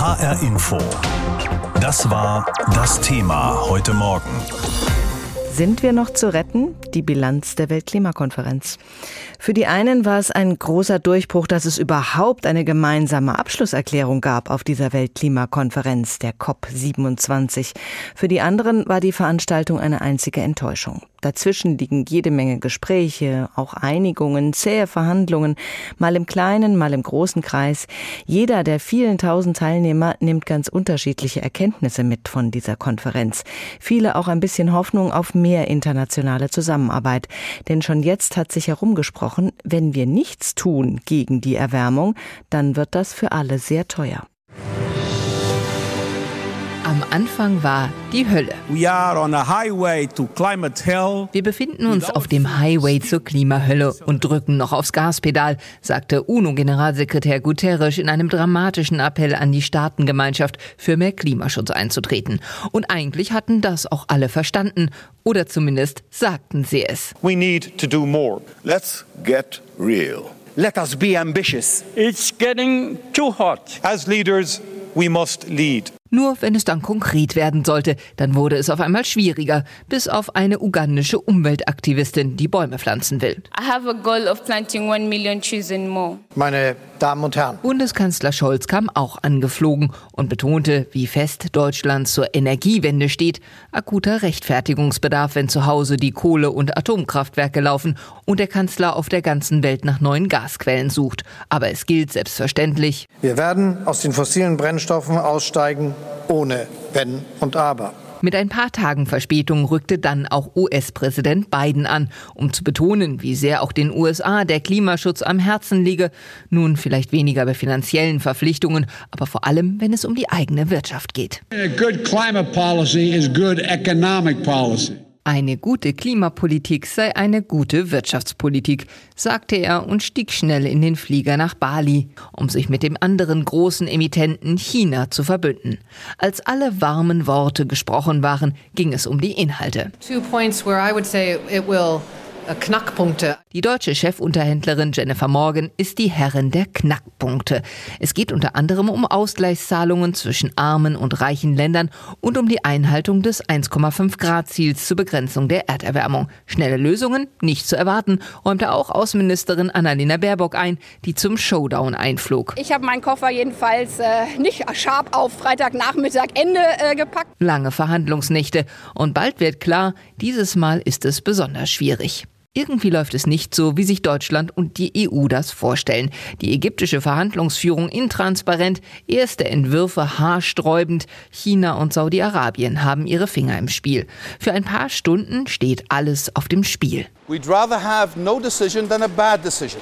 HR Info. Das war das Thema heute Morgen. Sind wir noch zu retten? Die Bilanz der Weltklimakonferenz. Für die einen war es ein großer Durchbruch, dass es überhaupt eine gemeinsame Abschlusserklärung gab auf dieser Weltklimakonferenz, der COP27. Für die anderen war die Veranstaltung eine einzige Enttäuschung. Dazwischen liegen jede Menge Gespräche, auch Einigungen, zähe Verhandlungen, mal im kleinen, mal im großen Kreis. Jeder der vielen tausend Teilnehmer nimmt ganz unterschiedliche Erkenntnisse mit von dieser Konferenz. Viele auch ein bisschen Hoffnung auf mehr internationale Zusammenarbeit. Denn schon jetzt hat sich herumgesprochen, wenn wir nichts tun gegen die Erwärmung, dann wird das für alle sehr teuer. Am Anfang war die Hölle. Wir befinden uns auf dem Highway zur Klimahölle und drücken noch aufs Gaspedal, sagte UNO-Generalsekretär Guterres in einem dramatischen Appell an die Staatengemeinschaft, für mehr Klimaschutz einzutreten. Und eigentlich hatten das auch alle verstanden. Oder zumindest sagten sie es. We need to do more. Let's get real. Let us be ambitious. It's getting too hot. As leaders, we must lead. Nur wenn es dann konkret werden sollte, dann wurde es auf einmal schwieriger, bis auf eine ugandische Umweltaktivistin, die Bäume pflanzen will. Meine Damen und Herren. Bundeskanzler Scholz kam auch angeflogen und betonte, wie fest Deutschland zur Energiewende steht. Akuter Rechtfertigungsbedarf, wenn zu Hause die Kohle- und Atomkraftwerke laufen und der Kanzler auf der ganzen Welt nach neuen Gasquellen sucht. Aber es gilt selbstverständlich. Wir werden aus den fossilen Brennstoffen aussteigen, ohne Wenn und Aber. Mit ein paar Tagen Verspätung rückte dann auch US-Präsident Biden an, um zu betonen, wie sehr auch den USA der Klimaschutz am Herzen liege. Nun vielleicht weniger bei finanziellen Verpflichtungen, aber vor allem, wenn es um die eigene Wirtschaft geht. A good climate policy is good economic policy. Eine gute Klimapolitik sei eine gute Wirtschaftspolitik, sagte er und stieg schnell in den Flieger nach Bali, um sich mit dem anderen großen Emittenten China zu verbünden. Als alle warmen Worte gesprochen waren, ging es um die Inhalte. Two points where I would say it will Knackpunkte. Die deutsche Chefunterhändlerin Jennifer Morgan ist die Herrin der Knackpunkte. Es geht unter anderem um Ausgleichszahlungen zwischen armen und reichen Ländern und um die Einhaltung des 1,5 Grad Ziels zur Begrenzung der Erderwärmung. Schnelle Lösungen nicht zu erwarten, räumte auch Außenministerin Annalena Baerbock ein, die zum Showdown einflog. Ich habe meinen Koffer jedenfalls äh, nicht scharf auf Freitagnachmittag Ende äh, gepackt. Lange Verhandlungsnächte und bald wird klar, dieses Mal ist es besonders schwierig. Irgendwie läuft es nicht so, wie sich Deutschland und die EU das vorstellen. Die ägyptische Verhandlungsführung intransparent, erste Entwürfe haarsträubend. China und Saudi-Arabien haben ihre Finger im Spiel. Für ein paar Stunden steht alles auf dem Spiel. No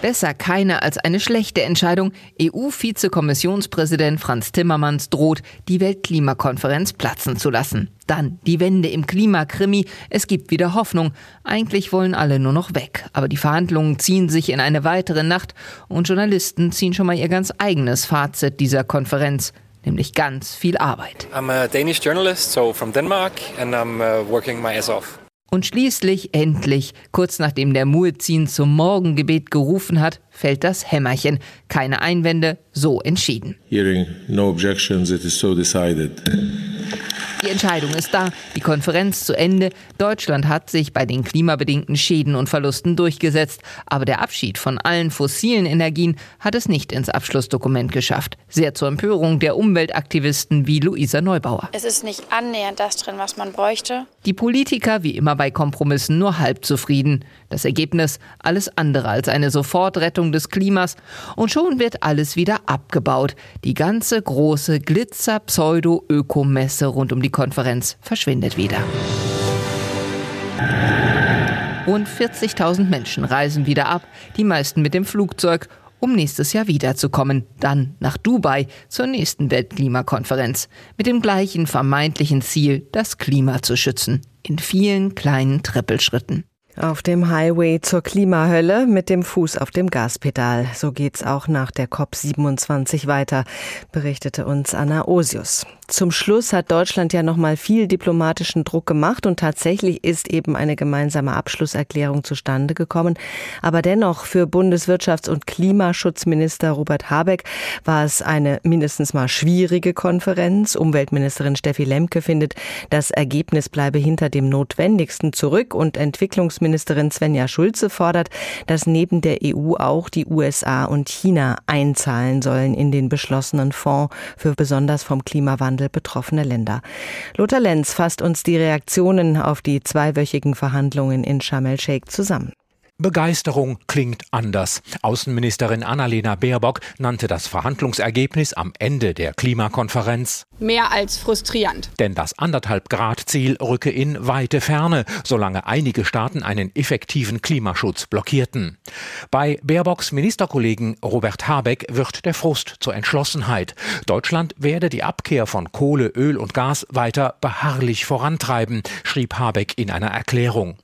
Besser keine als eine schlechte Entscheidung. EU-Vizekommissionspräsident Franz Timmermans droht, die Weltklimakonferenz platzen zu lassen. Dann die Wende im Klimakrimi. Es gibt wieder Hoffnung. Eigentlich wollen alle nur noch weg. Aber die Verhandlungen ziehen sich in eine weitere Nacht und Journalisten ziehen schon mal ihr ganz eigenes Fazit dieser Konferenz nämlich ganz viel Arbeit. I'm a Danish journalist, so from Denmark, and I'm uh, working my ass off. Und schließlich, endlich, kurz nachdem der Muezzin zum Morgengebet gerufen hat, fällt das Hämmerchen. Keine Einwände, so entschieden. Hearing no objections, it is so decided. Die Entscheidung ist da, die Konferenz zu Ende. Deutschland hat sich bei den klimabedingten Schäden und Verlusten durchgesetzt, aber der Abschied von allen fossilen Energien hat es nicht ins Abschlussdokument geschafft. Sehr zur Empörung der Umweltaktivisten wie Luisa Neubauer. Es ist nicht annähernd das drin, was man bräuchte. Die Politiker, wie immer bei Kompromissen, nur halb zufrieden. Das Ergebnis alles andere als eine Sofortrettung des Klimas. Und schon wird alles wieder abgebaut. Die ganze große Glitzer-Pseudo-Ökomesse rund um die Konferenz verschwindet wieder. Rund 40.000 Menschen reisen wieder ab, die meisten mit dem Flugzeug, um nächstes Jahr wiederzukommen, dann nach Dubai zur nächsten Weltklimakonferenz, mit dem gleichen vermeintlichen Ziel, das Klima zu schützen, in vielen kleinen Trippelschritten. Auf dem Highway zur Klimahölle mit dem Fuß auf dem Gaspedal. So geht's auch nach der COP27 weiter, berichtete uns Anna Osius. Zum Schluss hat Deutschland ja noch mal viel diplomatischen Druck gemacht und tatsächlich ist eben eine gemeinsame Abschlusserklärung zustande gekommen. Aber dennoch für Bundeswirtschafts- und Klimaschutzminister Robert Habeck war es eine mindestens mal schwierige Konferenz. Umweltministerin Steffi Lemke findet, das Ergebnis bleibe hinter dem Notwendigsten zurück und Entwicklungsministerin Svenja Schulze fordert, dass neben der EU auch die USA und China einzahlen sollen in den beschlossenen Fonds für besonders vom Klimawandel Klimawandel betroffene Länder. Lothar Lenz fasst uns die Reaktionen auf die zweiwöchigen Verhandlungen in Sharm el-Sheikh zusammen. Begeisterung klingt anders. Außenministerin Annalena Baerbock nannte das Verhandlungsergebnis am Ende der Klimakonferenz mehr als frustrierend. Denn das anderthalb Grad Ziel rücke in weite Ferne, solange einige Staaten einen effektiven Klimaschutz blockierten. Bei Baerbocks Ministerkollegen Robert Habeck wird der Frust zur Entschlossenheit. Deutschland werde die Abkehr von Kohle, Öl und Gas weiter beharrlich vorantreiben, schrieb Habeck in einer Erklärung.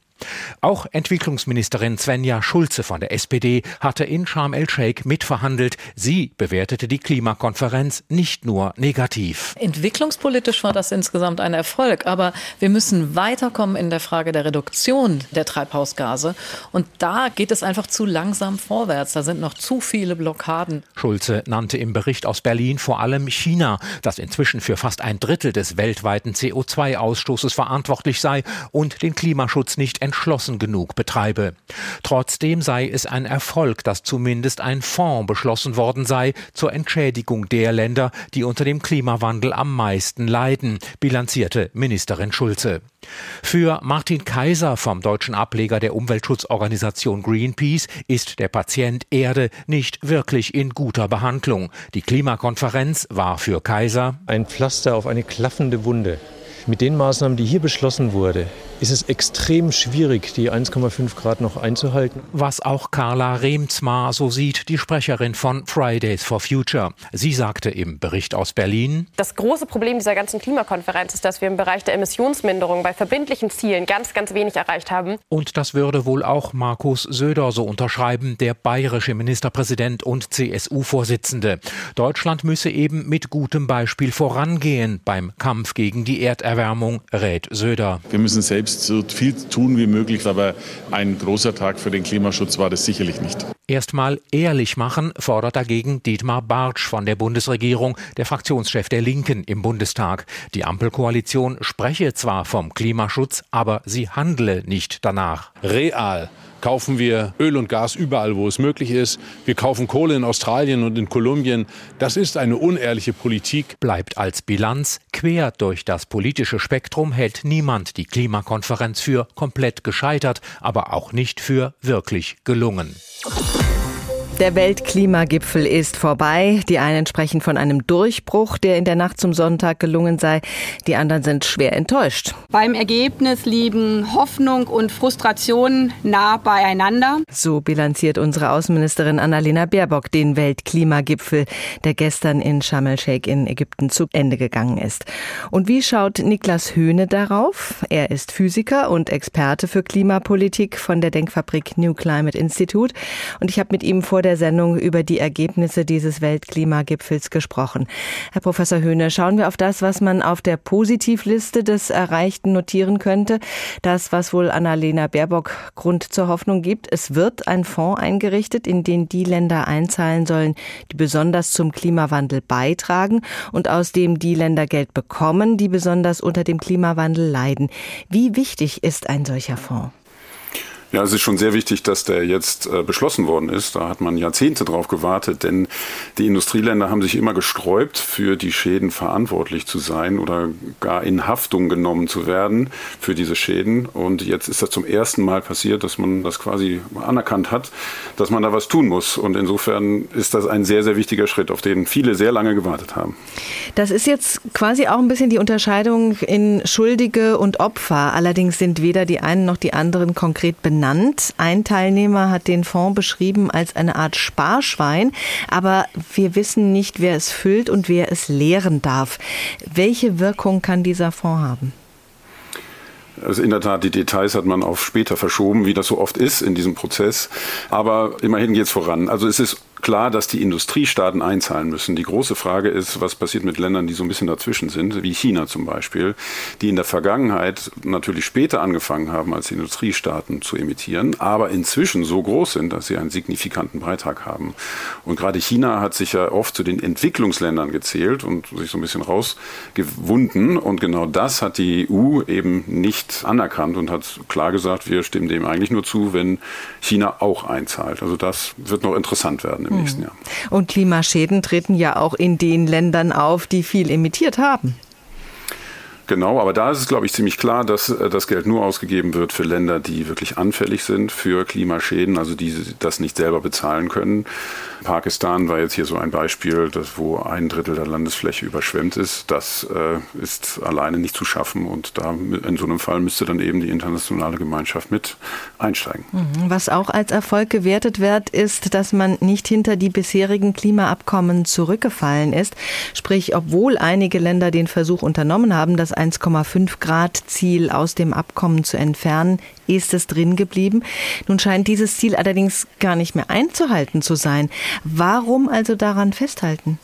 Auch Entwicklungsministerin Svenja Schulze von der SPD hatte in Sharm el-Sheikh mitverhandelt. Sie bewertete die Klimakonferenz nicht nur negativ. Entwicklungspolitisch war das insgesamt ein Erfolg, aber wir müssen weiterkommen in der Frage der Reduktion der Treibhausgase. Und da geht es einfach zu langsam vorwärts. Da sind noch zu viele Blockaden. Schulze nannte im Bericht aus Berlin vor allem China, das inzwischen für fast ein Drittel des weltweiten CO2-Ausstoßes verantwortlich sei und den Klimaschutz nicht entschlossen genug betreibe. Trotzdem sei es ein Erfolg, dass zumindest ein Fonds beschlossen worden sei zur Entschädigung der Länder, die unter dem Klimawandel am meisten leiden, bilanzierte Ministerin Schulze. Für Martin Kaiser vom deutschen Ableger der Umweltschutzorganisation Greenpeace ist der Patient Erde nicht wirklich in guter Behandlung. Die Klimakonferenz war für Kaiser ein Pflaster auf eine klaffende Wunde. Mit den Maßnahmen, die hier beschlossen wurde, ist es extrem schwierig, die 1,5 Grad noch einzuhalten. Was auch Carla Remzmar so sieht, die Sprecherin von Fridays for Future. Sie sagte im Bericht aus Berlin, Das große Problem dieser ganzen Klimakonferenz ist, dass wir im Bereich der Emissionsminderung bei verbindlichen Zielen ganz, ganz wenig erreicht haben. Und das würde wohl auch Markus Söder so unterschreiben, der bayerische Ministerpräsident und CSU-Vorsitzende. Deutschland müsse eben mit gutem Beispiel vorangehen beim Kampf gegen die Erderwärmung, rät Söder. Wir müssen selbst so viel tun wie möglich, aber ein großer Tag für den Klimaschutz war das sicherlich nicht. Erstmal ehrlich machen, fordert dagegen Dietmar Bartsch von der Bundesregierung, der Fraktionschef der Linken im Bundestag. Die Ampelkoalition spreche zwar vom Klimaschutz, aber sie handle nicht danach. Real kaufen wir Öl und Gas überall, wo es möglich ist. Wir kaufen Kohle in Australien und in Kolumbien. Das ist eine unehrliche Politik. Bleibt als Bilanz, quer durch das politische Spektrum hält niemand die Klimakonferenz für komplett gescheitert, aber auch nicht für wirklich gelungen. Der Weltklimagipfel ist vorbei. Die einen sprechen von einem Durchbruch, der in der Nacht zum Sonntag gelungen sei. Die anderen sind schwer enttäuscht. Beim Ergebnis liegen Hoffnung und Frustration nah beieinander. So bilanziert unsere Außenministerin Annalena Baerbock den Weltklimagipfel, der gestern in Sharm el-Sheikh in Ägypten zu Ende gegangen ist. Und wie schaut Niklas Höhne darauf? Er ist Physiker und Experte für Klimapolitik von der Denkfabrik New Climate Institute. Und ich habe mit ihm vor der Sendung über die Ergebnisse dieses Weltklimagipfels gesprochen. Herr Professor Höhne, schauen wir auf das, was man auf der Positivliste des Erreichten notieren könnte. Das, was wohl Annalena Baerbock Grund zur Hoffnung gibt. Es wird ein Fonds eingerichtet, in den die Länder einzahlen sollen, die besonders zum Klimawandel beitragen und aus dem die Länder Geld bekommen, die besonders unter dem Klimawandel leiden. Wie wichtig ist ein solcher Fonds? Ja, es ist schon sehr wichtig, dass der jetzt äh, beschlossen worden ist. Da hat man Jahrzehnte drauf gewartet, denn die Industrieländer haben sich immer gesträubt, für die Schäden verantwortlich zu sein oder gar in Haftung genommen zu werden für diese Schäden. Und jetzt ist das zum ersten Mal passiert, dass man das quasi anerkannt hat, dass man da was tun muss. Und insofern ist das ein sehr, sehr wichtiger Schritt, auf den viele sehr lange gewartet haben. Das ist jetzt quasi auch ein bisschen die Unterscheidung in Schuldige und Opfer. Allerdings sind weder die einen noch die anderen konkret benannt benannt. Ein Teilnehmer hat den Fonds beschrieben als eine Art Sparschwein, aber wir wissen nicht, wer es füllt und wer es leeren darf. Welche Wirkung kann dieser Fonds haben? Also in der Tat, die Details hat man auf später verschoben, wie das so oft ist in diesem Prozess. Aber immerhin geht es voran. Also es ist klar, dass die Industriestaaten einzahlen müssen. Die große Frage ist, was passiert mit Ländern, die so ein bisschen dazwischen sind, wie China zum Beispiel, die in der Vergangenheit natürlich später angefangen haben, als Industriestaaten zu emittieren, aber inzwischen so groß sind, dass sie einen signifikanten Beitrag haben. Und gerade China hat sich ja oft zu den Entwicklungsländern gezählt und sich so ein bisschen rausgewunden. Und genau das hat die EU eben nicht anerkannt und hat klar gesagt, wir stimmen dem eigentlich nur zu, wenn China auch einzahlt. Also das wird noch interessant werden im nächsten Jahr. Und Klimaschäden treten ja auch in den Ländern auf, die viel emittiert haben. Genau, aber da ist es, glaube ich, ziemlich klar, dass äh, das Geld nur ausgegeben wird für Länder, die wirklich anfällig sind für Klimaschäden, also die das nicht selber bezahlen können. Pakistan war jetzt hier so ein Beispiel, dass, wo ein Drittel der Landesfläche überschwemmt ist. Das äh, ist alleine nicht zu schaffen und da in so einem Fall müsste dann eben die internationale Gemeinschaft mit einsteigen. Mhm. Was auch als Erfolg gewertet wird, ist, dass man nicht hinter die bisherigen Klimaabkommen zurückgefallen ist. Sprich, obwohl einige Länder den Versuch unternommen haben, das 1,5 Grad Ziel aus dem Abkommen zu entfernen, ist es drin geblieben. Nun scheint dieses Ziel allerdings gar nicht mehr einzuhalten zu sein. Warum also daran festhalten?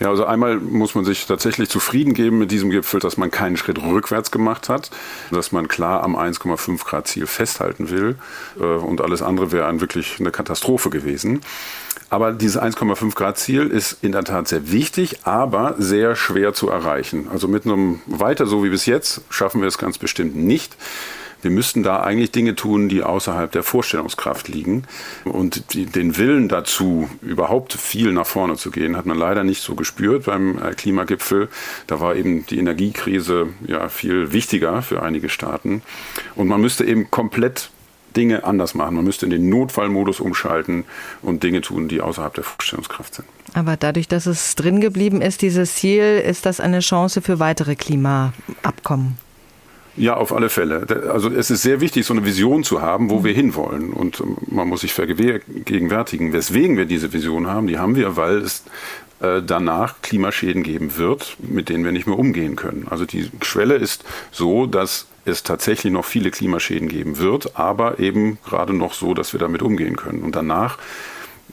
Ja, also einmal muss man sich tatsächlich zufrieden geben mit diesem Gipfel, dass man keinen Schritt rückwärts gemacht hat, dass man klar am 1,5 Grad Ziel festhalten will äh, und alles andere wäre wirklich eine Katastrophe gewesen. Aber dieses 1,5 Grad Ziel ist in der Tat sehr wichtig, aber sehr schwer zu erreichen. Also mit einem weiter so wie bis jetzt schaffen wir es ganz bestimmt nicht. Wir müssten da eigentlich Dinge tun, die außerhalb der Vorstellungskraft liegen. Und die, den Willen dazu, überhaupt viel nach vorne zu gehen, hat man leider nicht so gespürt beim äh, Klimagipfel. Da war eben die Energiekrise ja viel wichtiger für einige Staaten. Und man müsste eben komplett Dinge anders machen. Man müsste in den Notfallmodus umschalten und Dinge tun, die außerhalb der Vorstellungskraft sind. Aber dadurch, dass es drin geblieben ist, dieses Ziel, ist das eine Chance für weitere Klimaabkommen? Ja, auf alle Fälle. Also es ist sehr wichtig, so eine Vision zu haben, wo wir hinwollen. Und ähm, man muss sich vergegenwärtigen, weswegen wir diese Vision haben. Die haben wir, weil es äh, danach Klimaschäden geben wird, mit denen wir nicht mehr umgehen können. Also die Schwelle ist so, dass es tatsächlich noch viele Klimaschäden geben wird, aber eben gerade noch so, dass wir damit umgehen können. Und danach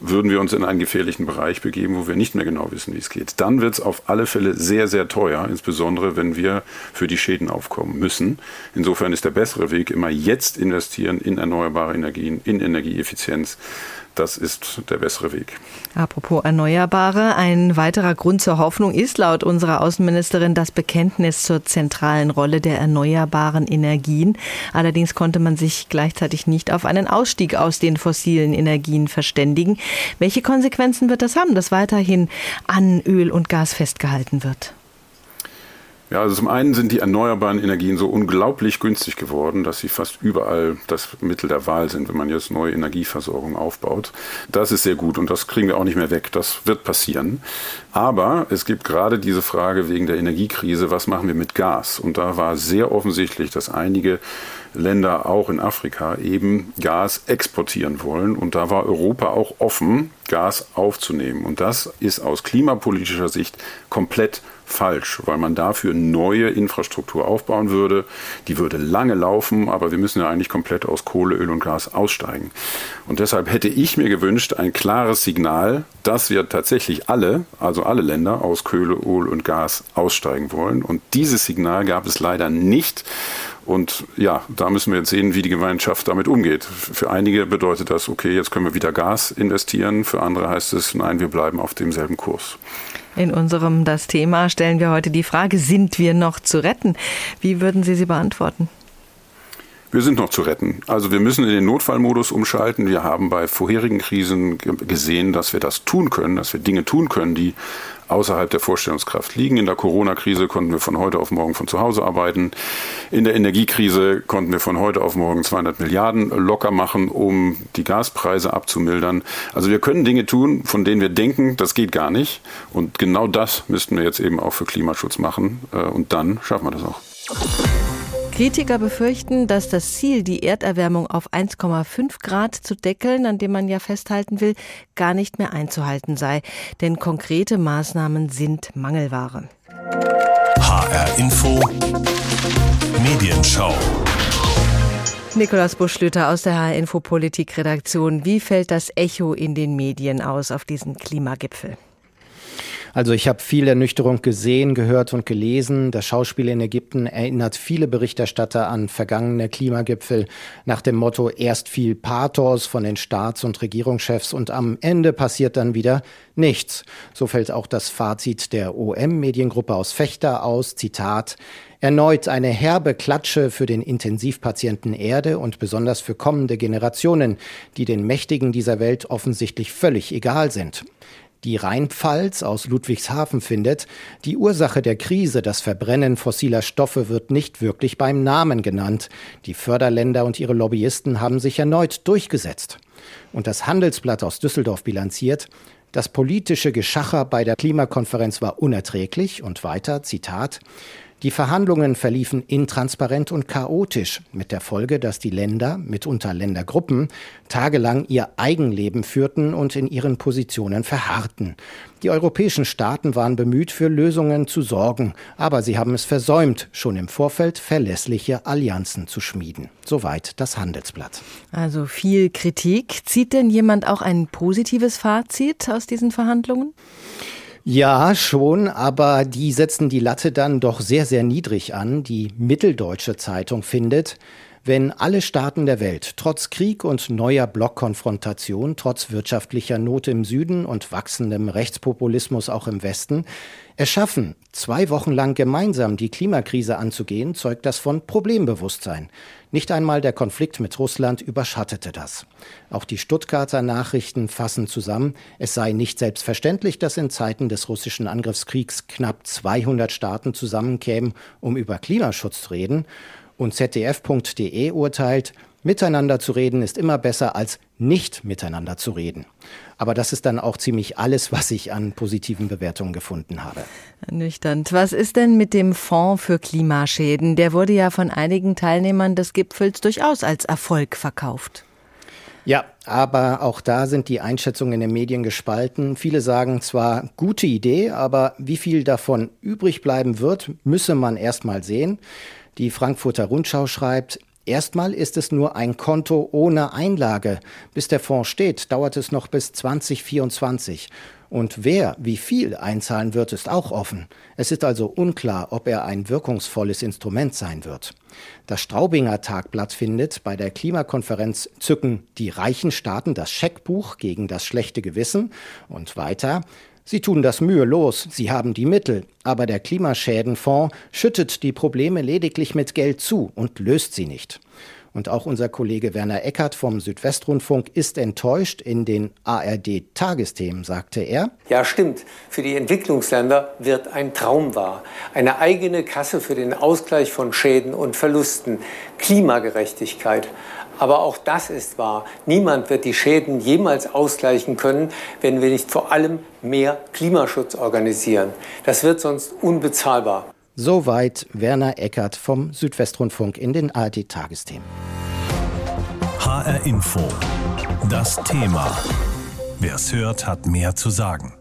würden wir uns in einen gefährlichen Bereich begeben, wo wir nicht mehr genau wissen, wie es geht. Dann wird es auf alle Fälle sehr, sehr teuer, insbesondere wenn wir für die Schäden aufkommen müssen. Insofern ist der bessere Weg immer jetzt investieren in erneuerbare Energien, in Energieeffizienz das ist der bessere Weg. Apropos Erneuerbare, ein weiterer Grund zur Hoffnung ist laut unserer Außenministerin das Bekenntnis zur zentralen Rolle der erneuerbaren Energien. Allerdings konnte man sich gleichzeitig nicht auf einen Ausstieg aus den fossilen Energien verständigen. Welche Konsequenzen wird das haben, dass weiterhin an Öl und Gas festgehalten wird? Ja, also zum einen sind die erneuerbaren Energien so unglaublich günstig geworden, dass sie fast überall das Mittel der Wahl sind, wenn man jetzt neue Energieversorgung aufbaut. Das ist sehr gut und das kriegen wir auch nicht mehr weg. Das wird passieren. Aber es gibt gerade diese Frage wegen der Energiekrise, was machen wir mit Gas? Und da war sehr offensichtlich, dass einige Länder auch in Afrika eben Gas exportieren wollen. Und da war Europa auch offen, Gas aufzunehmen. Und das ist aus klimapolitischer Sicht komplett falsch, weil man dafür neue Infrastruktur aufbauen würde. Die würde lange laufen, aber wir müssen ja eigentlich komplett aus Kohle, Öl und Gas aussteigen. Und deshalb hätte ich mir gewünscht, ein klares Signal, dass wir tatsächlich alle, also alle Länder aus Kohle, Öl und Gas aussteigen wollen. Und dieses Signal gab es leider nicht. Und ja, da müssen wir jetzt sehen, wie die Gemeinschaft damit umgeht. Für einige bedeutet das, okay, jetzt können wir wieder Gas investieren. Für andere heißt es, nein, wir bleiben auf demselben Kurs. In unserem Das Thema stellen wir heute die Frage, sind wir noch zu retten? Wie würden Sie sie beantworten? Wir sind noch zu retten. Also wir müssen in den Notfallmodus umschalten. Wir haben bei vorherigen Krisen gesehen, dass wir das tun können, dass wir Dinge tun können, die außerhalb der Vorstellungskraft liegen. In der Corona-Krise konnten wir von heute auf morgen von zu Hause arbeiten. In der Energiekrise konnten wir von heute auf morgen 200 Milliarden locker machen, um die Gaspreise abzumildern. Also wir können Dinge tun, von denen wir denken, das geht gar nicht. Und genau das müssten wir jetzt eben auch für Klimaschutz machen. Äh, und dann schaffen wir das auch. Kritiker befürchten, dass das Ziel, die Erderwärmung auf 1,5 Grad zu deckeln, an dem man ja festhalten will, gar nicht mehr einzuhalten sei. Denn konkrete Maßnahmen sind Mangelware. HR Info Medienschau. Nikolaus Buschlüter aus der HR Info Politik Redaktion. Wie fällt das Echo in den Medien aus auf diesen Klimagipfel? Also ich habe viel Ernüchterung gesehen, gehört und gelesen. Das Schauspiel in Ägypten erinnert viele Berichterstatter an vergangene Klimagipfel nach dem Motto erst viel Pathos von den Staats- und Regierungschefs und am Ende passiert dann wieder nichts. So fällt auch das Fazit der OM-Mediengruppe aus Fechter aus. Zitat Erneut eine herbe Klatsche für den Intensivpatienten Erde und besonders für kommende Generationen, die den Mächtigen dieser Welt offensichtlich völlig egal sind. Die Rheinpfalz aus Ludwigshafen findet, die Ursache der Krise, das Verbrennen fossiler Stoffe, wird nicht wirklich beim Namen genannt. Die Förderländer und ihre Lobbyisten haben sich erneut durchgesetzt. Und das Handelsblatt aus Düsseldorf bilanziert, das politische Geschacher bei der Klimakonferenz war unerträglich und weiter, Zitat, die Verhandlungen verliefen intransparent und chaotisch, mit der Folge, dass die Länder, mitunter Ländergruppen, tagelang ihr Eigenleben führten und in ihren Positionen verharrten. Die europäischen Staaten waren bemüht, für Lösungen zu sorgen, aber sie haben es versäumt, schon im Vorfeld verlässliche Allianzen zu schmieden. Soweit das Handelsblatt. Also viel Kritik. Zieht denn jemand auch ein positives Fazit aus diesen Verhandlungen? Ja, schon, aber die setzen die Latte dann doch sehr, sehr niedrig an. Die Mitteldeutsche Zeitung findet, wenn alle Staaten der Welt trotz Krieg und neuer Blockkonfrontation, trotz wirtschaftlicher Not im Süden und wachsendem Rechtspopulismus auch im Westen, es schaffen, zwei Wochen lang gemeinsam die Klimakrise anzugehen, zeugt das von Problembewusstsein. Nicht einmal der Konflikt mit Russland überschattete das. Auch die Stuttgarter Nachrichten fassen zusammen, es sei nicht selbstverständlich, dass in Zeiten des russischen Angriffskriegs knapp 200 Staaten zusammenkämen, um über Klimaschutz zu reden. Und zdf.de urteilt, Miteinander zu reden ist immer besser als nicht miteinander zu reden. Aber das ist dann auch ziemlich alles, was ich an positiven Bewertungen gefunden habe. Nüchternd. Was ist denn mit dem Fonds für Klimaschäden? Der wurde ja von einigen Teilnehmern des Gipfels durchaus als Erfolg verkauft. Ja, aber auch da sind die Einschätzungen in den Medien gespalten. Viele sagen zwar gute Idee, aber wie viel davon übrig bleiben wird, müsse man erst mal sehen. Die Frankfurter Rundschau schreibt, Erstmal ist es nur ein Konto ohne Einlage. Bis der Fonds steht, dauert es noch bis 2024. Und wer wie viel einzahlen wird, ist auch offen. Es ist also unklar, ob er ein wirkungsvolles Instrument sein wird. Das Straubinger Tagblatt findet, bei der Klimakonferenz zücken die reichen Staaten das Scheckbuch gegen das schlechte Gewissen und weiter. Sie tun das mühelos, sie haben die Mittel, aber der Klimaschädenfonds schüttet die Probleme lediglich mit Geld zu und löst sie nicht. Und auch unser Kollege Werner Eckert vom Südwestrundfunk ist enttäuscht. In den ARD-Tagesthemen sagte er. Ja, stimmt. Für die Entwicklungsländer wird ein Traum wahr. Eine eigene Kasse für den Ausgleich von Schäden und Verlusten. Klimagerechtigkeit. Aber auch das ist wahr. Niemand wird die Schäden jemals ausgleichen können, wenn wir nicht vor allem mehr Klimaschutz organisieren. Das wird sonst unbezahlbar. Soweit Werner Eckert vom Südwestrundfunk in den ARD-Tagesthemen. HR Info. Das Thema. Wer es hört, hat mehr zu sagen.